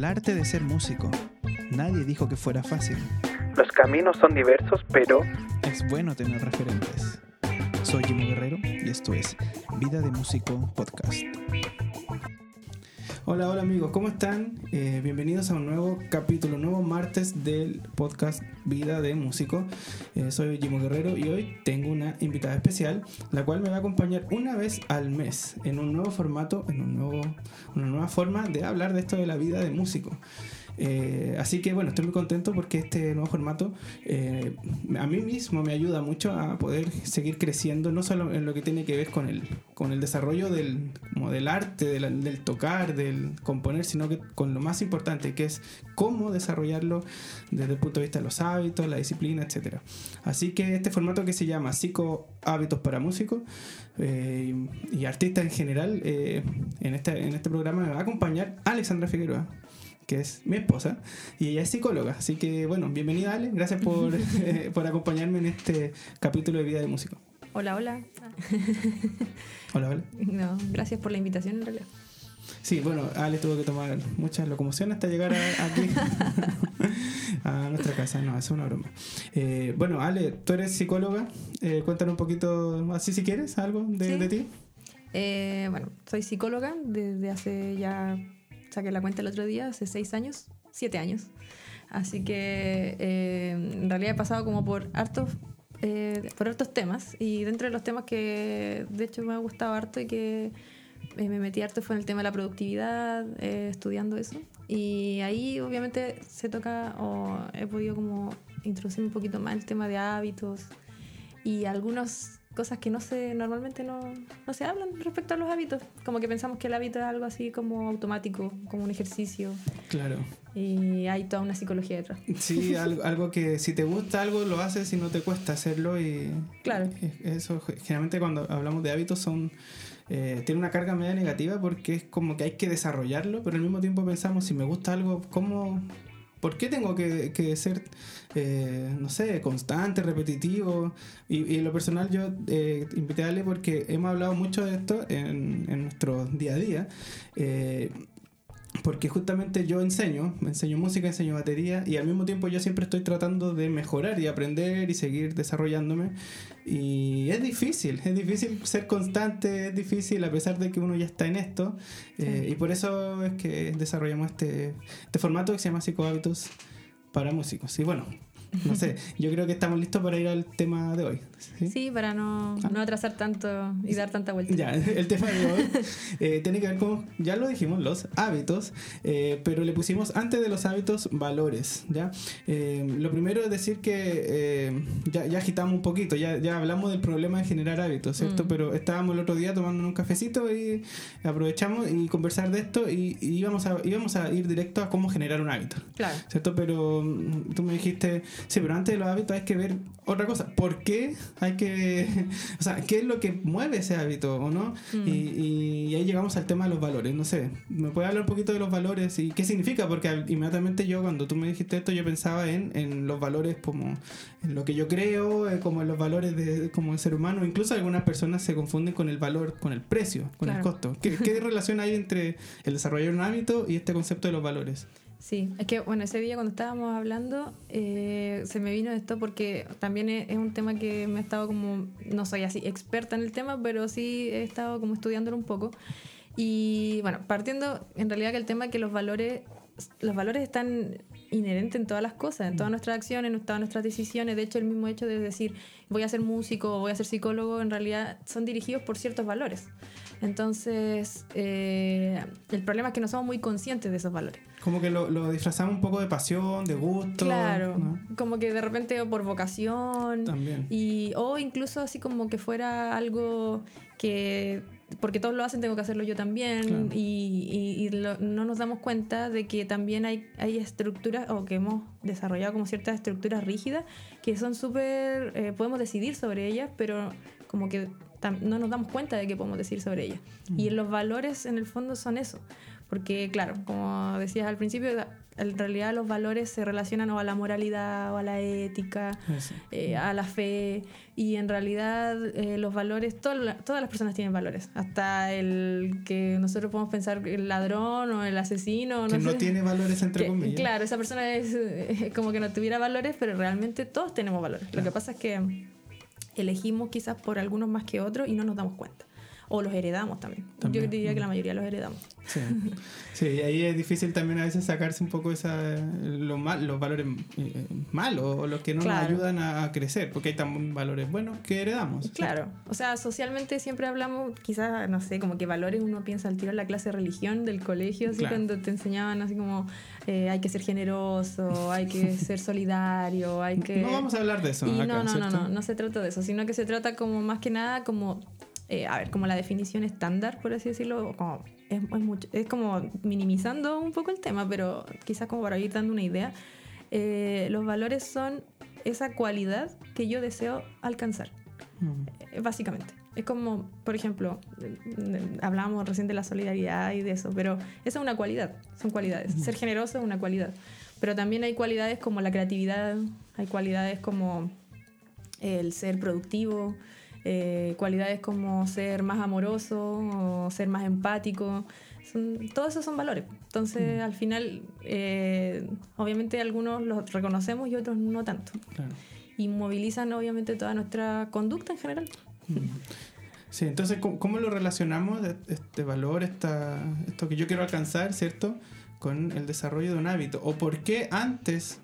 al arte de ser músico. Nadie dijo que fuera fácil. Los caminos son diversos, pero Es bueno tener referentes. Soy Jimmy Guerrero y esto es Vida de Músico Podcast. Hola, hola amigos, ¿cómo están? Eh, bienvenidos a un nuevo capítulo, un nuevo martes del podcast Vida de Músico. Eh, soy Jimmy Guerrero y hoy tengo una invitada especial, la cual me va a acompañar una vez al mes en un nuevo formato, en un nuevo, una nueva forma de hablar de esto de la vida de músico. Eh, así que bueno, estoy muy contento porque este nuevo formato eh, a mí mismo me ayuda mucho a poder seguir creciendo, no solo en lo que tiene que ver con el, con el desarrollo del, como del arte, del, tocar, del componer, sino que con lo más importante, que es cómo desarrollarlo desde el punto de vista de los hábitos, la disciplina, etc. Así que este formato que se llama Psico Hábitos para Músicos eh, y, artistas en general, en, este, en este programa me va a acompañar Alexandra Figueroa que es mi esposa, y ella es psicóloga. Así que, bueno, bienvenida Ale, gracias por, eh, por acompañarme en este capítulo de Vida de Músico. Hola, hola. Hola, hola. No, gracias por la invitación en realidad. Sí, bueno, Ale tuvo que tomar muchas locomociones hasta llegar a- aquí, a nuestra casa. No, es una broma. Eh, bueno, Ale, tú eres psicóloga. Eh, cuéntanos un poquito, así si quieres, algo de, Sí. de ti. Eh, bueno, soy psicóloga desde hace ya, saqué la cuenta el otro día, hace seis años, siete años. Así que eh, en realidad he pasado como por hartos, eh, por hartos temas y dentro de los temas que de hecho me ha gustado harto y que eh, me metí harto fue en el tema de la productividad, eh, estudiando eso. Y ahí obviamente se toca o he podido como introducir un poquito más el tema de hábitos y algunas cosas que no se normalmente no, no se hablan respecto a los hábitos. Como que pensamos que el hábito es algo así como automático, como un ejercicio Claro. y hay toda una psicología detrás. Sí, algo, algo que si te gusta algo lo haces y no te cuesta hacerlo y Claro. eso generalmente cuando hablamos de hábitos son eh, tiene una carga media negativa porque es como que hay que desarrollarlo, pero al mismo tiempo pensamos si me gusta algo, ¿cómo, ¿por qué tengo que, ser, eh, no sé, constante, repetitivo? Y, en lo personal yo eh, invité a Ale porque hemos hablado mucho de esto en, en nuestro día a día. eh, porque justamente yo enseño, enseño música, enseño batería y al mismo tiempo yo siempre estoy tratando de mejorar y aprender y seguir desarrollándome y es difícil, es difícil ser constante, es difícil a pesar de que uno ya está en esto eh, y por eso es que desarrollamos este, este formato que se llama Psicohábitos para músicos y bueno, no sé, yo creo que estamos listos para ir al tema de hoy. ¿Sí? Sí, para no, no atrasar tanto y dar tanta vuelta. Ya, el tema de hoy eh, tiene que ver con, ya lo dijimos, los hábitos, eh, pero le pusimos antes de los hábitos valores, ¿ya? Eh, lo primero es decir que eh, ya, ya agitamos un poquito, ya, ya hablamos del problema de generar hábitos, ¿cierto? Mm. Pero estábamos el otro día tomando un cafecito y aprovechamos y conversar de esto y, y íbamos, a, íbamos a ir directo a cómo generar un hábito. Claro. ¿Cierto? Pero mm, tú me dijiste, sí, pero antes de los hábitos hay que ver otra cosa. ¿Por qué hay que... O sea, ¿qué es lo que mueve ese hábito o no? Mm. Y, y ahí llegamos al tema de los valores. No sé, ¿me puedes hablar un poquito de los valores y qué significa? Porque inmediatamente yo, cuando tú me dijiste esto, yo pensaba en, en los valores como en lo que yo creo, eh, como en los valores de, como el ser humano. Incluso algunas personas se confunden con el valor, con el precio, con el costo. ¿Qué, qué relación hay entre el desarrollar un hábito y este concepto de los valores? Sí, es que bueno, ese día cuando estábamos hablando eh, se me vino esto porque también es, un tema que me he estado como, no soy así experta en el tema, pero sí he estado como estudiándolo un poco. Y bueno, partiendo en realidad que el tema es que los valores, los valores están inherentes en todas las cosas, en todas nuestras acciones, en todas nuestras decisiones. De hecho, el mismo hecho de decir voy a ser músico o voy a ser psicólogo, en realidad son dirigidos por ciertos valores. Entonces, eh, el problema es que no somos muy conscientes de esos valores. Como que lo, lo disfrazamos un poco de pasión, de gusto. Claro, ¿no? como que de repente por vocación También. y o incluso así como que fuera algo que porque todos lo hacen tengo que hacerlo yo también Claro. y, y- y lo- no nos damos cuenta de que también hay, hay estructuras o que hemos desarrollado como ciertas estructuras rígidas que son súper eh, podemos decidir sobre ellas pero como que no nos damos cuenta de qué podemos decir sobre ella. Y los valores en el fondo son eso. Porque claro, como decías al principio, en realidad los valores se relacionan o a la moralidad o a la ética, eh, a la fe y en realidad eh, los valores, todo todas las personas tienen valores, hasta el que nosotros podemos pensar el ladrón o el asesino, Que no, no sé. tiene valores entre Que, comillas. claro, esa persona es eh, como que no tuviera valores, pero realmente todos tenemos valores. Lo que pasa es que elegimos quizás por algunos más que otros y no nos damos cuenta. O los heredamos también. También. Yo diría que la mayoría los heredamos. Sí. sí, y ahí es difícil también a veces sacarse un poco esa, lo mal, los valores eh, malos o los que no Claro. nos ayudan a, crecer, porque hay también valores buenos que heredamos. Claro, o sea, socialmente siempre hablamos, quizás, no sé, como que valores uno piensa al tiro en la clase de religión del colegio, así Claro. cuando te enseñaban así como eh, hay que ser generoso, hay que ser solidario, hay que... No vamos a hablar de eso. Y acá, no, no, no, no, no se trata de eso, sino que se trata como más que nada como, eh, a ver, como la definición estándar, por así decirlo, como, es, es mucho- es como minimizando un poco el tema, pero quizás como para ir dando una idea, eh, los valores son esa cualidad que yo deseo alcanzar, Mm. eh, básicamente. Es como, por ejemplo, eh, eh, hablábamos recién de la solidaridad y de eso, pero esa es una cualidad, son cualidades. Ser generoso es una cualidad. Pero también hay cualidades como la creatividad, hay cualidades como el ser productivo, eh, cualidades como ser más amoroso o ser más empático. Son, todos esos son valores. Entonces, al final, eh, obviamente algunos los reconocemos y otros no tanto. Claro. Y movilizan obviamente toda nuestra conducta en general. Mm. Sí, entonces, ¿cómo, cómo lo relacionamos de- este valor, esta, esto que yo quiero alcanzar, ¿cierto? Con el desarrollo de un hábito. ¿O por qué antes,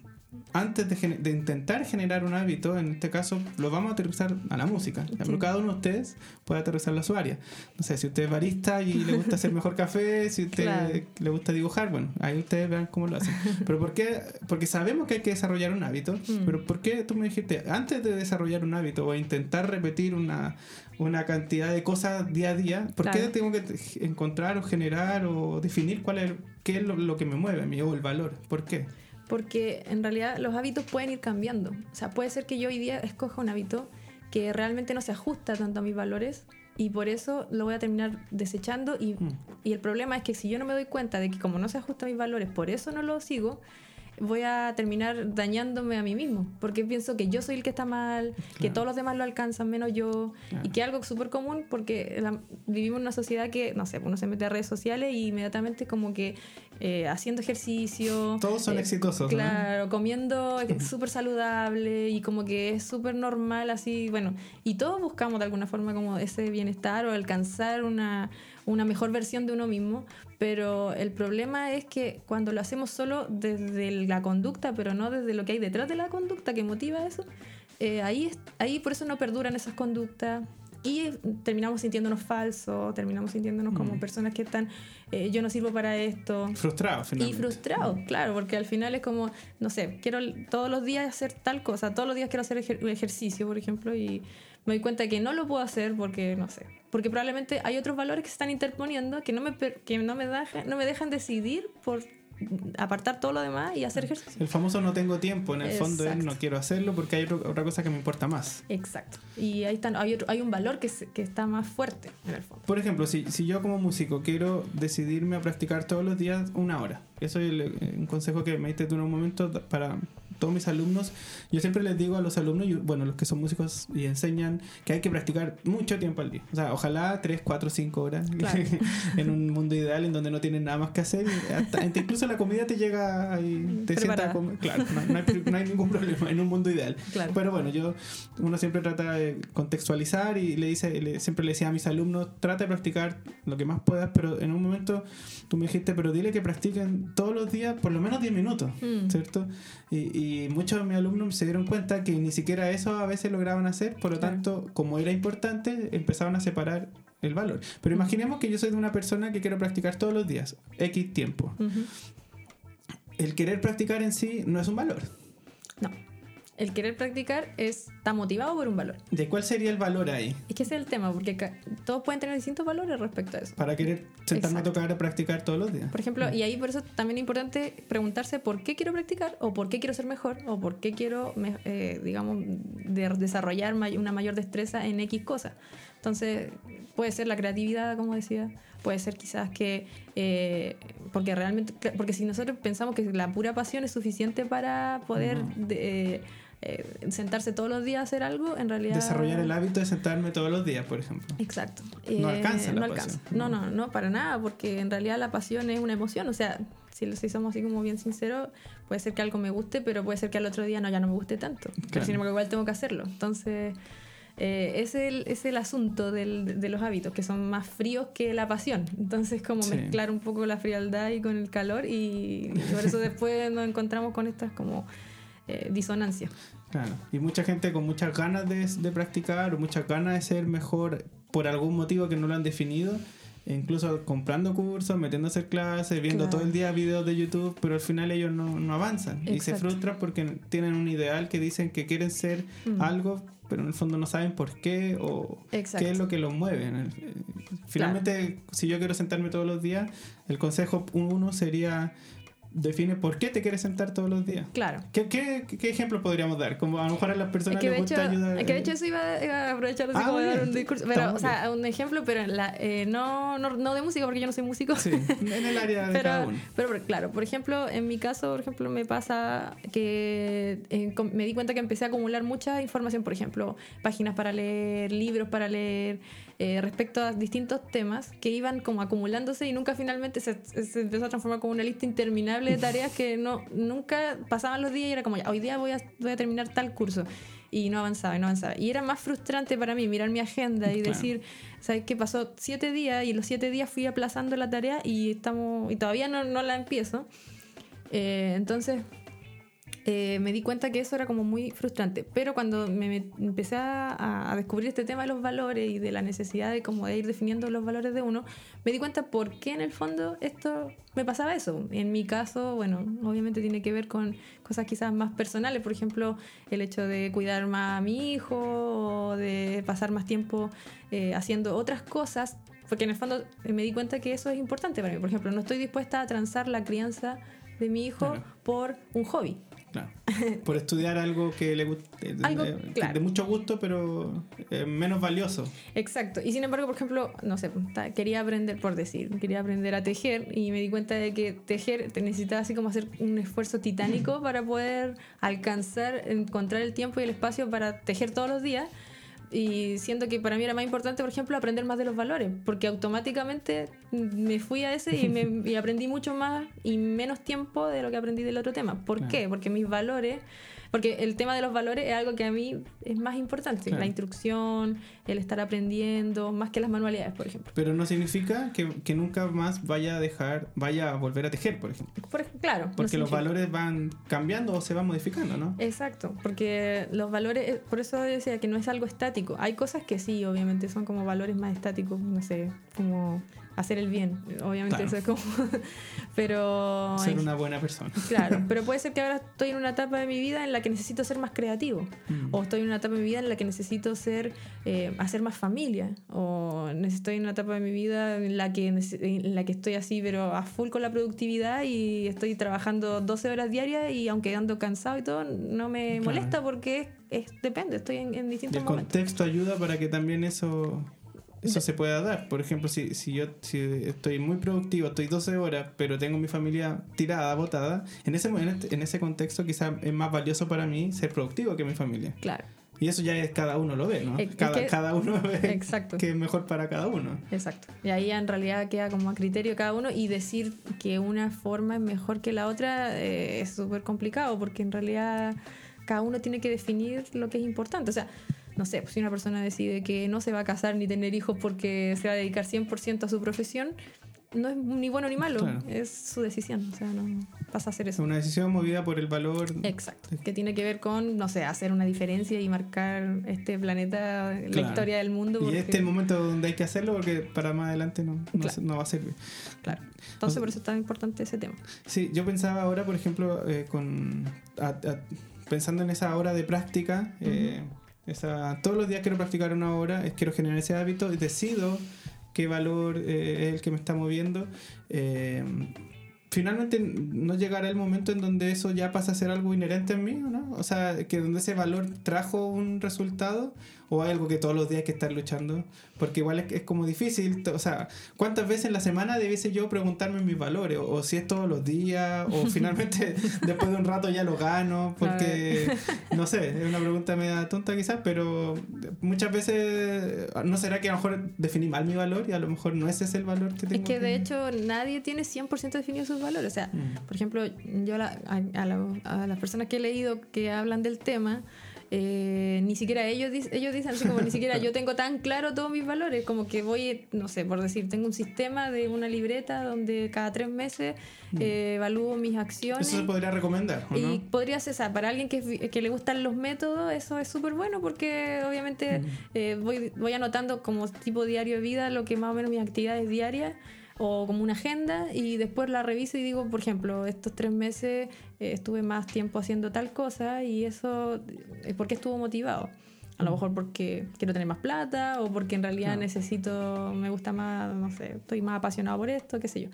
antes de, de intentar generar un hábito, en este caso, lo vamos a aterrizar a la música? Sí. Cada uno de ustedes puede aterrizarlo a su área. No sé, si usted es barista y le gusta hacer mejor café, si usted Claro. le gusta dibujar, bueno, ahí ustedes vean cómo lo hacen. Pero ¿por qué? Porque sabemos que hay que desarrollar un hábito, Mm. pero ¿por qué tú me dijiste, antes de desarrollar un hábito o intentar repetir una, una cantidad de cosas día a día, ¿por qué Claro. tengo que encontrar o generar o definir cuál es, qué es lo, lo que me mueve a mí o el valor? ¿Por qué? Porque en realidad los hábitos pueden ir cambiando. O sea, puede ser que yo hoy día escoja un hábito que realmente no se ajusta tanto a mis valores y por eso lo voy a terminar desechando y, Mm. y el problema es que si yo no me doy cuenta de que como no se ajusta a mis valores, por eso no lo sigo, voy a terminar dañándome a mí mismo, porque pienso que yo soy el que está mal, que Claro. todos los demás lo alcanzan menos yo, Claro. y que es algo súper común porque la- vivimos en una sociedad que, no sé, uno se mete a redes sociales y inmediatamente como que eh, haciendo ejercicio. Todos son eh, exitosos, ¿no? Claro, comiendo eh, súper saludable y como que es súper normal así, bueno, y todos buscamos de alguna forma como ese bienestar o alcanzar una, una mejor versión de uno mismo, pero el problema es que cuando lo hacemos solo desde la conducta, pero no desde lo que hay detrás de la conducta que motiva eso, eh, ahí, ahí por eso no perduran esas conductas. Y terminamos sintiéndonos falsos, terminamos sintiéndonos como Mm. personas que están, eh, yo no sirvo para esto, Frustrado, y finalmente. frustrado, claro, porque al final es como, no sé, quiero todos los días hacer tal cosa, todos los días quiero hacer ejer- ejercicio, por ejemplo, y me doy cuenta que no lo puedo hacer porque, no sé, porque probablemente hay otros valores que se están interponiendo que no me, que no me, dejan, no me dejan decidir por apartar todo lo demás y hacer ejercicio. El famoso no tengo tiempo, en el fondo es Exacto. no quiero hacerlo porque hay otro- otra cosa que me importa más. Exacto. Y ahí están, hay, otro- hay un valor que, se- que está más fuerte en el fondo. Por ejemplo, si, si yo como músico quiero decidirme a practicar todos los días una hora, eso es el- eh, un consejo que me diste tú en un momento para todos mis alumnos. Yo siempre les digo a los alumnos, y, bueno, los que son músicos y enseñan, que hay que practicar mucho tiempo al día. O sea, ojalá 3, 4, 5 horas Claro. en un mundo ideal en donde no tienen nada más que hacer. y hasta- incluso la comida te llega ahí, te sienta a comer. Claro, no, no hay, no hay ningún problema en un mundo ideal. Claro. Pero bueno, yo uno siempre trata de contextualizar y le dice, le- siempre le decía a mis alumnos, trata de practicar lo que más puedas, pero en un momento tú me dijiste, pero dile que practiquen todos los días por lo menos 10 minutos, Mm. ¿cierto? Y, y muchos de mis alumnos se dieron cuenta que ni siquiera eso a veces lograban hacer, por lo tanto, como era importante, empezaban a separar el valor. Pero imaginemos que yo soy de una persona que quiero practicar todos los días, X tiempo. El querer practicar en sí no es un valor. No. El querer practicar es, está motivado por un valor. ¿De cuál sería el valor ahí? Es que ese es el tema, porque todos pueden tener distintos valores respecto a eso. Para querer sentarme Exacto. a tocar a practicar todos los días. Por ejemplo, y ahí por eso también es importante preguntarse por qué quiero practicar, o por qué quiero ser mejor, o por qué quiero, eh, digamos, de- desarrollar una mayor destreza en X cosas. Entonces, puede ser la creatividad, como decía, puede ser quizás que, eh, porque realmente, porque si nosotros pensamos que la pura pasión es suficiente para poder... de- eh, sentarse todos los días a hacer algo, en realidad... Desarrollar el hábito de sentarme todos los días, por ejemplo. Exacto. No Eh, alcanza la no pasión. No, no, no, para nada, porque en realidad la pasión es una emoción. O sea, si, si somos así como bien sinceros, puede ser que algo me guste, pero puede ser que al otro día no, ya no me guste tanto. Pero Claro. sin embargo, igual tengo que hacerlo. Entonces, eh, es, el, es el asunto del- de los hábitos, que son más fríos que la pasión. Entonces, como Sí. mezclar un poco la frialdad y con el calor, y por eso después nos encontramos con estas como eh, disonancias. Claro. Y mucha gente con muchas ganas de, de practicar o muchas ganas de ser mejor por algún motivo que no lo han definido. incluso comprando cursos, metiéndose en clases, viendo Claro. todo el día videos de YouTube, pero al final ellos no, no avanzan y se frustran porque tienen un ideal que dicen que quieren ser Mm. algo, pero en el fondo no saben por qué o Exacto. qué es lo que los mueve. Eh, Finalmente, si yo quiero sentarme todos los días, el consejo uno sería define por qué te quieres sentar todos los días. Claro. ¿Qué, qué, qué ejemplos podríamos dar? Como a lo mejor a las Es personas que, les de gusta hecho, ayudar. es que de hecho eso iba, a aprovechar así Ah, como de muy dar bien. un discurso. Pero, o sea, un ejemplo, pero la, eh, no, no, no de música, porque yo no soy músico. Sí, en el área de cada Pero, uno. pero, pero, claro, por ejemplo, en mi caso, por ejemplo, me pasa que eh, me di cuenta que empecé a acumular mucha información, por ejemplo, páginas para leer, libros para leer, eh, respecto a distintos temas que iban como acumulándose y nunca finalmente se, se empezó a transformar como una lista interminable de tareas que no nunca pasaban los días y era como, ya, hoy día voy a, voy a terminar tal curso. Y no avanzaba, y no avanzaba. Y era más frustrante para mí mirar mi agenda y Claro. decir, ¿sabes qué? Pasó siete días y los siete días fui aplazando la tarea y estamos y todavía no, no la empiezo. Eh, entonces eh, me di cuenta que eso era como muy frustrante. Pero cuando me, met- empecé a, a descubrir este tema de los valores y de la necesidad de como de ir definiendo los valores de uno, me di cuenta por qué en el fondo esto me pasaba eso. En mi caso, bueno, obviamente tiene que ver con cosas quizás más personales, por ejemplo, el hecho de cuidar más a mi hijo o de pasar más tiempo eh, haciendo otras cosas. Porque en el fondo eh, me di cuenta que eso es importante para mí. Por ejemplo, no estoy dispuesta a transar la crianza de mi hijo Claro. por un hobby. Claro. Por estudiar algo que le guste, de, Algo, de- claro. de mucho gusto, pero eh, menos valioso. Exacto. Y sin embargo, por ejemplo, no sé, quería aprender, por decir, quería aprender a tejer y me di cuenta de que tejer te necesitaba así como hacer un esfuerzo titánico para poder alcanzar, encontrar el tiempo y el espacio para tejer todos los días. Y siento que para mí era más importante, por ejemplo, aprender más de los valores, porque automáticamente me fui a ese y, me, y aprendí mucho más y menos tiempo de lo que aprendí del otro tema. ¿Por Claro. qué? Porque mis valores, porque el tema de los valores es algo que a mí es más importante, Claro. la instrucción, el estar aprendiendo, más que las manualidades, por ejemplo. Pero no significa que, que nunca más vaya a dejar, vaya a volver a tejer, por ejemplo. Por claro. no Porque los valores van cambiando o se van modificando, ¿no? Exacto, porque los valores, eh, por eso decía que no es algo estático. Hay cosas que sí, obviamente, son como valores más estáticos, no sé, como hacer el bien, obviamente Claro. eso es como... pero... Ser una buena persona. Claro, pero puede ser que ahora estoy en una etapa de mi vida en la que necesito ser más creativo. Mm. O estoy en una etapa de mi vida en la que necesito ser, eh, hacer más familia. O estoy en una etapa de mi vida en la, que, en la que estoy así, pero a full con la productividad y estoy trabajando 12 horas diarias y aunque ando cansado y todo, no me Claro. molesta porque es, es- depende, estoy en, en Y distintos el momentos. contexto ayuda para que también eso eso se pueda dar. Por ejemplo, si, si yo si estoy muy productivo, estoy 12 horas, pero tengo mi familia tirada, botada, en ese, en este- en ese contexto quizás es más valioso para mí ser productivo que mi familia. Claro, Y eso ya es cada uno lo ve, ¿no? Es cada, que- cada uno ve exacto. que es mejor para cada uno. Exacto. Y ahí en realidad queda como a criterio cada uno y decir que una forma es mejor que la otra eh, es súper complicado porque en realidad cada uno tiene que definir lo que es importante. O sea, no sé, pues si una persona decide que no se va a casar ni tener hijos porque se va a dedicar 100% a su profesión, no es ni bueno ni malo, Claro. es su decisión. O sea, no pasa a hacer Es eso. una decisión movida por el valor. Exacto, que tiene que ver con, no sé, hacer una diferencia y marcar este planeta, la historia del mundo. Y este es el momento donde hay que hacerlo porque para más adelante no, no, Claro. se- no va a servir. Claro. Entonces por eso es tan importante ese tema. Sí, yo pensaba ahora, por ejemplo, eh, con a- a- pensando en esa hora de práctica, eh, esa, todos los días quiero practicar una hora, quiero generar ese hábito y decido qué valor eh, es el que me está moviendo. eh, finalmente no llegará el momento en donde eso ya pasa a ser algo inherente en mí, ¿o ¿no? O sea, que donde ese valor trajo un resultado ¿O hay algo que todos los días hay que estar luchando? Porque igual es, es como difícil, o sea, ¿cuántas veces en la semana debiese yo preguntarme mis valores? O, o si es todos los días, o finalmente después de un rato ya lo gano, porque, no sé, es una pregunta media tonta quizás, pero muchas veces, ¿no será que a lo mejor definí mal mi valor y a lo mejor no ese es el valor que tengo? Es que de hecho nadie tiene 100% definido sus valores. O sea, Mm. por ejemplo, yo a, la- a- a la- a las personas que he leído que hablan del tema, eh, ni siquiera ellos, ellos dicen así como ni siquiera yo tengo tan claro todos mis valores, como que voy, no sé, por decir, tengo un sistema de una libreta donde cada tres meses eh, evalúo mis acciones. Eso se podría recomendar, ¿o Y no? podría ser, o sea, para alguien que, que le gustan los métodos, eso es súper bueno porque obviamente eh, voy, voy anotando como tipo diario de vida lo que más o menos mis actividades diarias o como una agenda y después la reviso y digo, por ejemplo, estos tres meses eh, estuve más tiempo haciendo tal cosa y eso es porque estuvo motivado. A lo mejor porque quiero tener más plata o porque en realidad Claro. necesito, me gusta más, no sé, estoy más apasionado por esto, qué sé yo.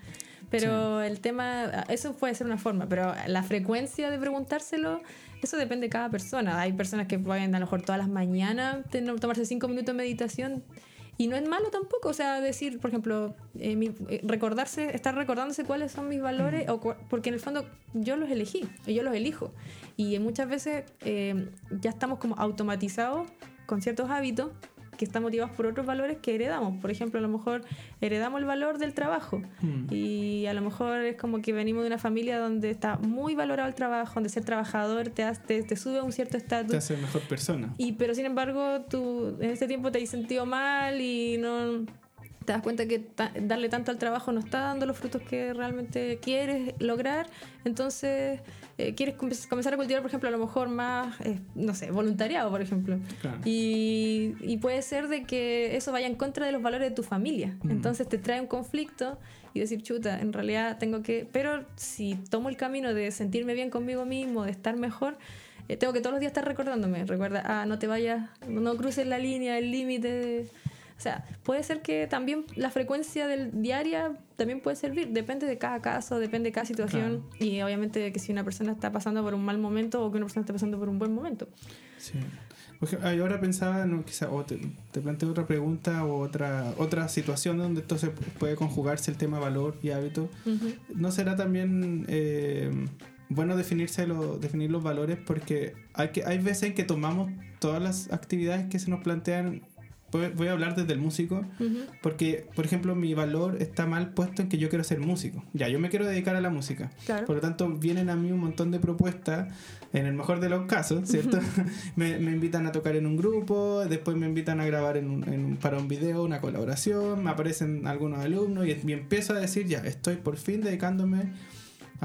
Pero el tema, eso puede ser una forma, pero la frecuencia de preguntárselo, eso depende de cada persona. Hay personas que pueden a lo mejor todas las mañanas tener- tomarse cinco minutos de meditación y no es malo tampoco, o sea, decir, por ejemplo, eh, mi- eh, recordarse, estar recordándose cuáles son mis valores, o porque en el fondo yo los elegí, yo los elijo. Y muchas veces eh, ya estamos como automatizados con ciertos hábitos que están motivados por otros valores que heredamos. Por ejemplo, a lo mejor heredamos el valor del trabajo. Mm. Y a lo mejor es como que venimos de una familia donde está muy valorado el trabajo, donde ser trabajador te, hace- te, te sube a un cierto Te estatus. hace mejor persona. Y pero sin embargo, tú en ese tiempo te has sentido mal y no te das cuenta que ta- darle tanto al trabajo no está dando los frutos que realmente quieres lograr. Entonces, eh, quieres com- comenzar a cultivar, por ejemplo, a lo mejor más, eh, no sé, voluntariado, por ejemplo. Claro. Y, y puede ser de que eso vaya en contra de los valores de tu familia. Mm. Entonces te trae un conflicto y decir, chuta, en realidad tengo que... Pero si tomo el camino de sentirme bien conmigo mismo, de estar mejor, eh, tengo que todos los días estar recordándome. Recuerda, ah, no te vayas, no cruces la línea, el límite. de- sea, puede ser que también la frecuencia del diaria también puede servir. Depende de cada caso, depende de cada situación. Y obviamente de que si una persona está pasando por un mal momento o que una persona está pasando por un buen momento. Sí. Por ejemplo, ay, ahora pensaba, no, quizá, o te, te planteo otra pregunta o otra, otra situación donde entonces puede conjugarse el tema valor y hábito. Ujú. ¿No será también eh, bueno definirse lo- definir los valores? Porque hay, que, hay veces en que tomamos todas las actividades que se nos plantean. Voy a hablar desde el músico, porque, por ejemplo, mi valor está mal puesto en que yo quiero ser músico. Ya, yo me quiero dedicar a la música. Claro. Por lo tanto, vienen a mí un montón de propuestas, en el mejor de los casos, ¿cierto? me, me invitan a tocar en un grupo, después me invitan a grabar en un- en para un video, una colaboración, me aparecen algunos alumnos y, y empiezo a decir, ya, estoy por fin dedicándome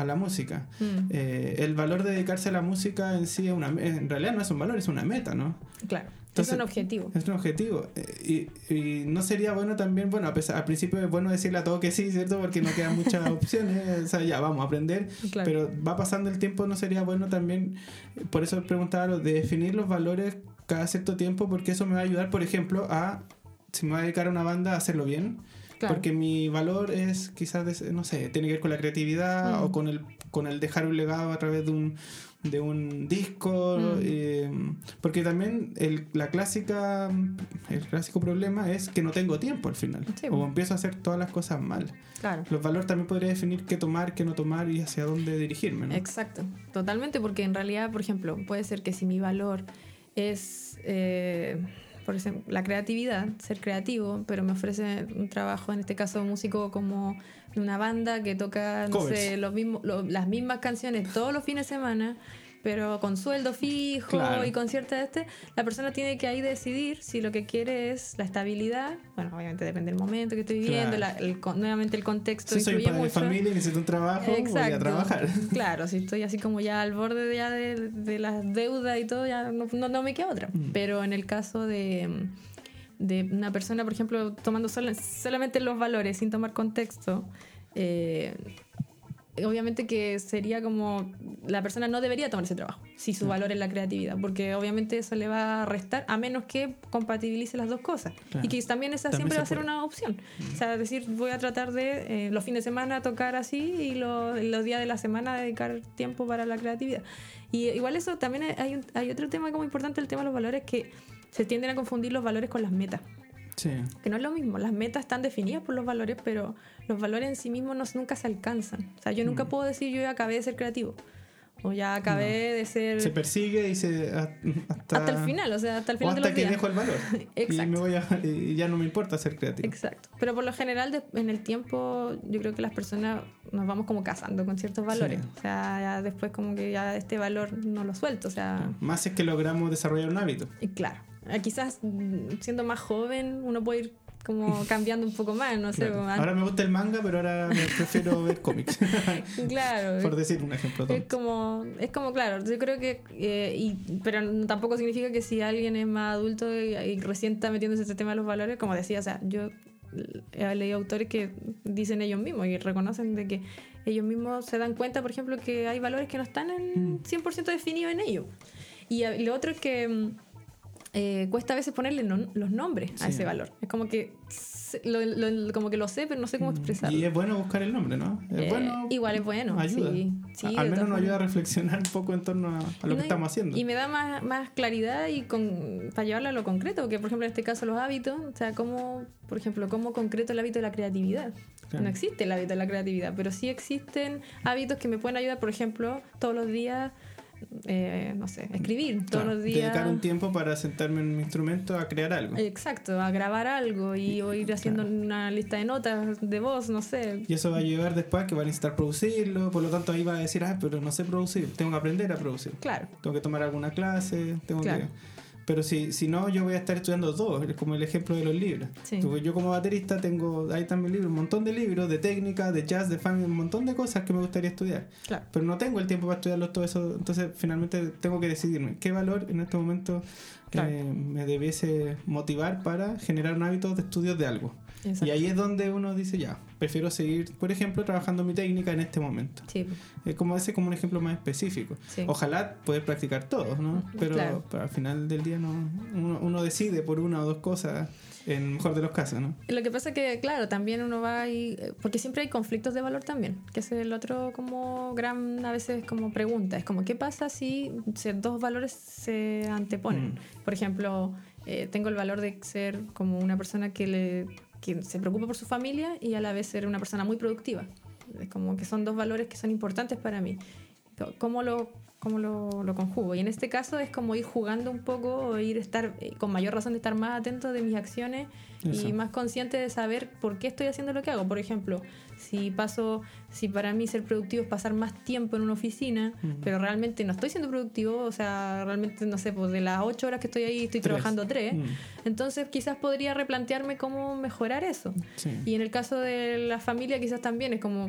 a la música. Mm. Eh, el valor de dedicarse a la música en sí, es una, en realidad no es un valor, es una meta, ¿no? Claro, Entonces- es un objetivo. Es un objetivo. Eh, Y, y no sería bueno también, bueno, a pesar, al principio es bueno decirle a todo que sí, ¿cierto? Porque no quedan muchas opciones. O sea, ya vamos a aprender. Claro. Pero va pasando el tiempo, no sería bueno también, por eso preguntaba de definir los valores cada cierto tiempo, porque eso me va a ayudar, por ejemplo, a, si me voy a dedicar a una banda, a hacerlo bien. Claro. Porque mi valor es quizás, no sé, tiene que ver con la creatividad Mm. o con el, con el dejar un legado a través de un, de un disco. Mm. eh, porque también el, la clásica, el clásico problema es que no tengo tiempo al final. Sí. O empiezo a hacer todas las cosas mal. Claro. Los valores también podría definir qué tomar, qué no tomar y hacia dónde dirigirme. ¿no? Exacto, totalmente, porque en realidad, por ejemplo, puede ser que si mi valor es, eh, por ejemplo, la creatividad, ser creativo, pero me ofrece un trabajo, en este caso músico como de una banda que toca, no sé, los mismos, lo- las mismas canciones todos los fines de semana, pero con sueldo fijo Claro. y con cierta este, la persona tiene que ahí decidir si lo que quiere es la estabilidad, bueno, obviamente depende del momento que estoy viviendo, Claro. la- el nuevamente el contexto Si soy padre de mucho. familia y necesito un trabajo, voy a trabajar. Claro, si estoy así como ya al borde de, ya de, de las deudas y todo, ya no, no, no me queda otra. Mm. Pero en el caso de, de una persona, por ejemplo, tomando sola- solamente los valores sin tomar contexto, eh, obviamente que sería como la persona no debería tomar ese trabajo si su valor es la creatividad, porque obviamente eso le va a restar a menos que compatibilice las dos cosas. Claro. Y que también esa También siempre va a ser una opción. O sea, decir, voy a tratar de eh, los fines de semana tocar así y los, los días de la semana dedicar tiempo para la creatividad. Y igual eso también hay, un- hay otro tema como importante, el tema de los valores, que se tienden a confundir los valores con las metas. Sí. Que no es lo mismo, las metas están definidas por los valores, pero los valores en sí mismos no- nunca se alcanzan. O sea, yo nunca Mm. puedo decir yo ya acabé de ser creativo. O ya acabé de ser... Se persigue y se. Hasta, hasta el final, o sea, hasta el O final de hasta los que días. dejo el valor. y, Exacto. me voy a, y ya no me importa ser creativo. Exacto. Pero por lo general, de- en el tiempo, yo creo que las personas nos vamos como casando con ciertos valores. Sí. O sea, ya después como que ya este valor no lo suelto. O sea, Más es que logramos desarrollar un hábito. y claro, quizás mm, siendo más joven uno puede ir como cambiando un poco más, no sé. Claro. como Ahora me gusta el manga, pero ahora me prefiero ver cómics. claro. Por decir un ejemplo. Es tonto. como, es como claro, yo creo que, eh, y, pero tampoco significa que si alguien es más adulto y, y recién está metiéndose este tema de los valores, como decía, o sea, yo he leído autores que dicen ellos mismos y reconocen de que ellos mismos se dan cuenta, por ejemplo, que hay valores que no están en 100% definidos en ellos. Y a- lo otro es que mm, eh, cuesta a veces ponerle no- los nombres a ese valor. Es como que, lo, lo- como que lo sé, pero no sé cómo expresarlo. Mm. Y es bueno buscar el nombre, ¿no? Es Eh, bueno. igual es bueno, Ayuda. sí, sí, A- de Al menos nos ayuda a reflexionar un poco en torno a, a lo no, que estamos haciendo. Y me da más, más claridad y con, para llevarlo a lo concreto, porque por ejemplo en este caso los hábitos, o sea, cómo, por ejemplo, cómo concreto el hábito de la creatividad. Claro. No existe el hábito de la creatividad, pero sí existen hábitos que me pueden ayudar, por ejemplo, todos los días, eh, no sé, escribir, todos Claro, los días. Dedicar un tiempo para sentarme en mi instrumento a crear algo. Exacto, a grabar algo y o ir haciendo Claro. una lista de notas de voz, no sé. Y eso va a llevar después que va a necesitar producirlo, por lo tanto ahí va a decir, ah, pero no sé producir, tengo que aprender a producir. Claro, Tengo que tomar alguna clase, tengo Claro. que... Pero si, si no, yo voy a estar estudiando dos, como el ejemplo de los libros. Sí. Yo como baterista tengo, ahí también libros, un montón de libros de técnica, de jazz, de funk, un montón de cosas que me gustaría estudiar. claro. Pero no tengo el tiempo para estudiarlos todo eso, entonces finalmente tengo que decidirme qué valor en este momento Claro. eh, me debiese motivar para generar un hábito de estudio de algo. Exacto. Y ahí es donde uno dice, ya, prefiero seguir, por ejemplo, trabajando mi técnica en este momento. Sí, Es como ese como un ejemplo más específico. sí. Ojalá poder practicar todos, ¿no? Pero, Claro. pero al final del día no uno, uno decide por una o dos cosas en mejor de los casos, ¿no? Lo que pasa es que, claro, también uno va eh, porque siempre hay conflictos de valor también, que es el otro como gran, a veces como pregunta, es como, ¿qué pasa si, si dos valores se anteponen? Mm. Por ejemplo, eh, tengo el valor de ser como una persona que, le, que se preocupa por su familia y a la vez ser una persona muy productiva. Es como que son dos valores que son importantes para mí. ¿Cómo lo, cómo lo, lo conjugo? Y en este caso es como ir jugando un poco ir estar eh, con mayor razón de estar más atento de mis acciones Eso. y más consciente de saber por qué estoy haciendo lo que hago. Por ejemplo, si paso, si para mí ser productivo es pasar más tiempo en una oficina, Ujú. pero realmente no estoy siendo productivo, o sea, realmente, no sé, pues de las ocho horas que estoy ahí estoy Tres. trabajando tres, Mm, entonces quizás podría replantearme cómo mejorar eso. sí. Y en el caso de la familia quizás también es como,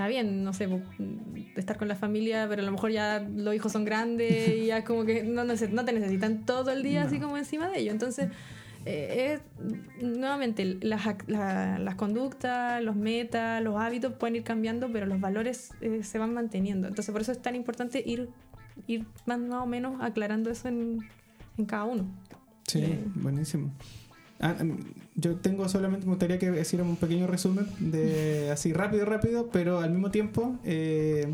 está bien, no sé, estar con la familia, pero a lo mejor ya los hijos son grandes y ya como que no, nece- no te necesitan todo el día No. así como encima de ellos. Entonces, eh, es, nuevamente, las, la- las conductas, los metas, los hábitos pueden ir cambiando, pero los valores eh, se van manteniendo. Entonces, por eso es tan importante ir, ir más, más o menos aclarando eso en, en cada uno. Sí, Eh. buenísimo. Ah, yo tengo solamente, me gustaría que hiciéramos un pequeño resumen de así rápido, rápido, pero al mismo tiempo eh,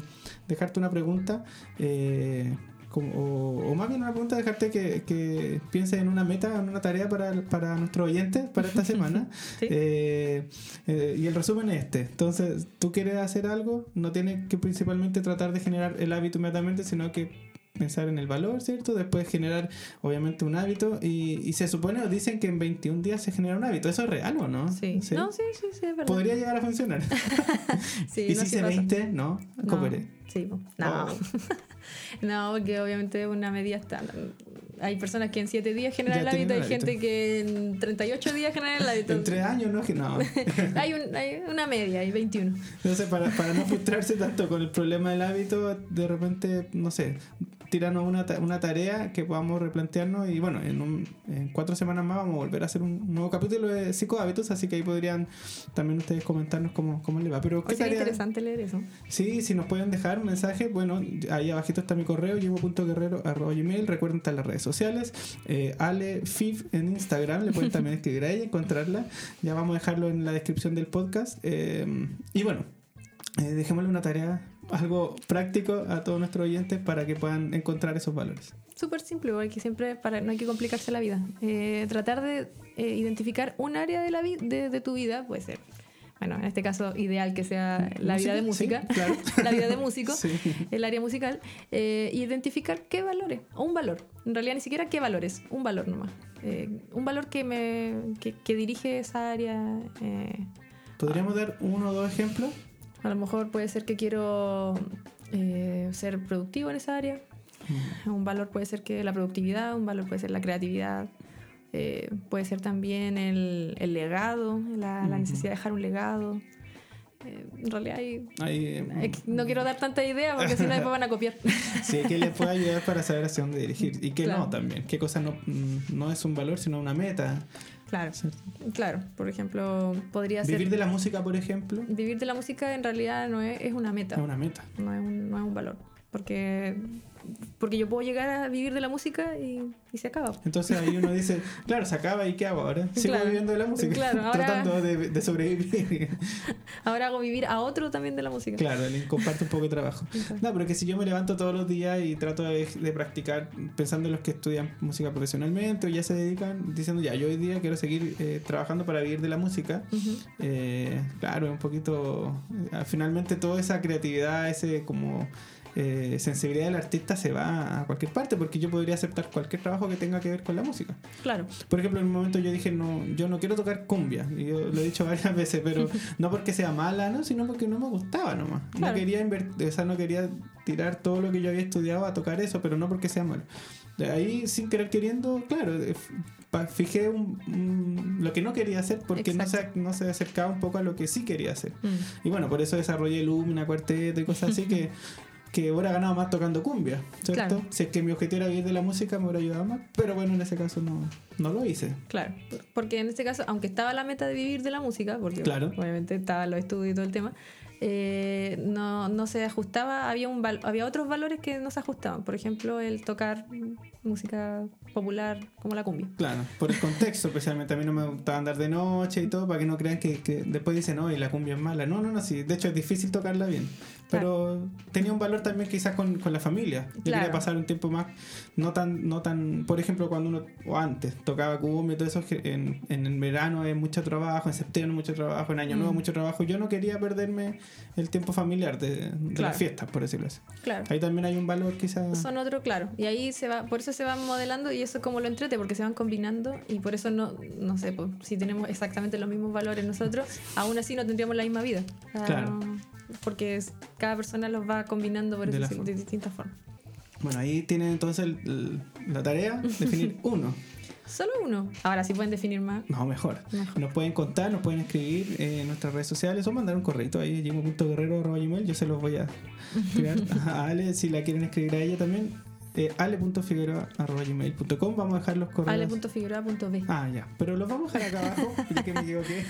dejarte una pregunta, eh, como- o, o más bien una pregunta, dejarte que, que pienses en una meta, en una tarea para, para nuestros oyentes para esta semana. Sí. Eh, eh, y el resumen es este. Entonces, tú quieres hacer algo, no tienes que principalmente tratar de generar el hábito inmediatamente, sino que pensar en el valor, ¿cierto? Después generar, obviamente, un hábito. Y, y se supone, o dicen que en 21 días se genera un hábito. ¿Eso es real o no? Sí. No, sí, sí, sí, es verdad. Podría llegar a funcionar. Sí, y no, si pasa. 20, no, No, coopere. Sí, no. Oh. no, porque obviamente es una medida estándar. Hay personas que en 7 días generan el hábito, hay gente que en 38 días generan el hábito. En tres años, no, que no. hay, un- hay una media, hay 21. Entonces, para, para no frustrarse tanto con el problema del hábito, de repente, no sé, tirarnos una, una tarea que podamos replantearnos y bueno, en, un- en cuatro semanas más vamos a volver a hacer un nuevo capítulo de psicohábitos, así que ahí podrían también ustedes comentarnos cómo, cómo les va. Pero qué tarea... interesante leer eso. Sí, si nos pueden dejar un mensaje, bueno, ahí está mi correo, llevo.guerrero.gmail, recuerden estar en las redes sociales, eh, en Instagram, le pueden también escribir a ella, encontrarla, ya vamos a dejarlo en la descripción del podcast. eh, y bueno, eh, dejémosle una tarea, algo práctico a todos nuestros oyentes para que puedan encontrar esos valores. súper simple, porque siempre para, no hay que complicarse la vida. Eh, tratar de identificar un área de, la de, de tu vida, puede ser, bueno, en este caso ideal que sea la vida de música, Sí, claro. la vida de músico, Sí. el área musical, eh, identificar qué valores, o un valor, en realidad ni siquiera qué valores, un valor nomás. Eh, un valor que me que, que dirige esa área. eh, ¿Podríamos dar uno o dos ejemplos? a lo mejor puede ser que quiero eh, ser productivo en esa área. Un valor puede ser que la productividad, un valor puede ser la creatividad, eh, puede ser también el, el legado, la, la necesidad de dejar un legado. Eh, en realidad hay- Ahí, eh, que no quiero dar tanta idea porque si no después van a copiar. Sí, que le puede ayudar para saber hacia dónde dirigir. Y que Claro. no también. Qué cosa no, no es un valor, sino una meta. claro, ¿cierto? claro. Por ejemplo, podría ser... Vivir de la música, por ejemplo, Vivir de la música en realidad no es, es una meta. es una meta. no es un, no es un valor. Porque, porque yo puedo llegar a vivir de la música y, y se acaba. Entonces ahí uno dice, claro, se acaba y ¿qué hago ahora? Sigo Claro. viviendo de la música, Claro, ahora- tratando de, de sobrevivir. Ahora hago vivir a otro también de la música. claro, le comparto un poco de trabajo. Exacto. No, pero que si yo me levanto todos los días y trato de, de practicar, pensando en los que estudian música profesionalmente o ya se dedican, diciendo, ya, yo hoy día quiero seguir eh, trabajando para vivir de la música, Ujú. eh, claro, es un poquito. eh, finalmente, toda esa creatividad, ese como. Eh, sensibilidad del artista se va a cualquier parte porque yo podría aceptar cualquier trabajo que tenga que ver con la música. Claro, Por ejemplo, en un momento yo dije, no, yo no quiero tocar cumbia. Y yo lo he dicho varias veces, pero no porque sea mala, ¿no? sino porque no me gustaba nomás. Claro. No quería invertir, o sea, no quería tirar todo lo que yo había estudiado a tocar eso, pero no porque sea malo. De ahí, sin querer queriendo, claro, eh, fijé un- un- lo que no quería hacer porque no se, no se acercaba un poco a lo que sí quería hacer. Mm. Y bueno, por eso desarrollé Lumina, Cuarteto y cosas así que, que hubiera ganado más tocando cumbia, ¿cierto? Claro. Si es que mi objetivo era vivir de la música, me hubiera ayudado más, pero bueno, en ese caso no, no lo hice. claro. Porque en este caso, aunque estaba la meta de vivir de la música, porque Claro. obviamente estaba los estudios y todo el tema, eh, no, no se ajustaba, había, un val- había otros valores que no se ajustaban. Por ejemplo, el tocar música popular como la cumbia. Claro, por el contexto, especialmente a mí no me gustaba andar de noche y todo, para que no crean que, que después dicen, no, y la cumbia es mala. No, no, no, sí, de hecho es difícil tocarla bien. Pero tenía un valor también quizás con, con la familia. Yo Claro. quería pasar un tiempo más, no tan, no tan, por ejemplo, cuando uno, o antes, tocaba cumbia y todo eso, en, en el verano es mucho trabajo, en septiembre mucho trabajo, en año nuevo Mm. mucho trabajo. Yo no quería perderme el tiempo familiar de, de Claro. las fiestas, por decirlo así. Claro. Ahí también hay un valor quizás... Son otro, claro. Y ahí se va, por eso se van modelando y eso es como lo entrete, porque se van combinando y por eso no, no sé, pues, si tenemos exactamente los mismos valores nosotros, aún así no tendríamos la misma vida. Sea, Claro. Porque es- cada persona los va combinando por De eso, de distintas formas. Bueno, ahí tienen entonces el- el- la tarea, definir uno. Solo uno. Ahora sí pueden definir más. No, mejor. Mejor. Nos pueden contar, nos pueden escribir en nuestras redes sociales o mandar un correo ahí, gmail. Yo se los voy a tirar a Ale si la quieren escribir a ella también. Eh, ale.figueroa.gmail.com Vamos a dejar los correos. Ale.figueroa.b. Ah, ya. Pero los vamos a dejar acá abajo, ya que me equivoqué.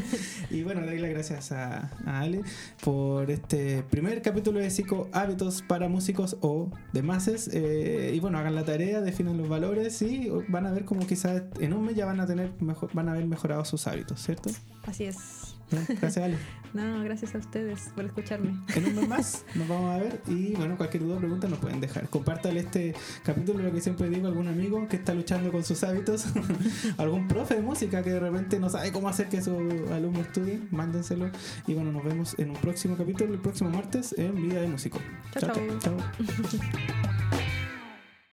y bueno, doy las gracias a, a Ale por este primer capítulo de Psico Hábitos para Músicos o de Mases. Eh, y bueno, hagan la tarea, definan los valores y van a ver como quizás en un mes ya van a tener mejor, van a haber mejorado sus hábitos, ¿cierto? Así es. Gracias, Ale. No, gracias a ustedes por escucharme. En un mes más nos vamos a ver y bueno, cualquier duda o pregunta nos pueden dejar. Compártale este capítulo, lo que siempre digo, a algún amigo que está luchando con sus hábitos, algún profe de música que de repente no sabe cómo hacer que su alumno estudie, mándenselo. Y bueno, nos vemos en un próximo capítulo, el próximo martes en Vida de Músico. Chao, chao. chao.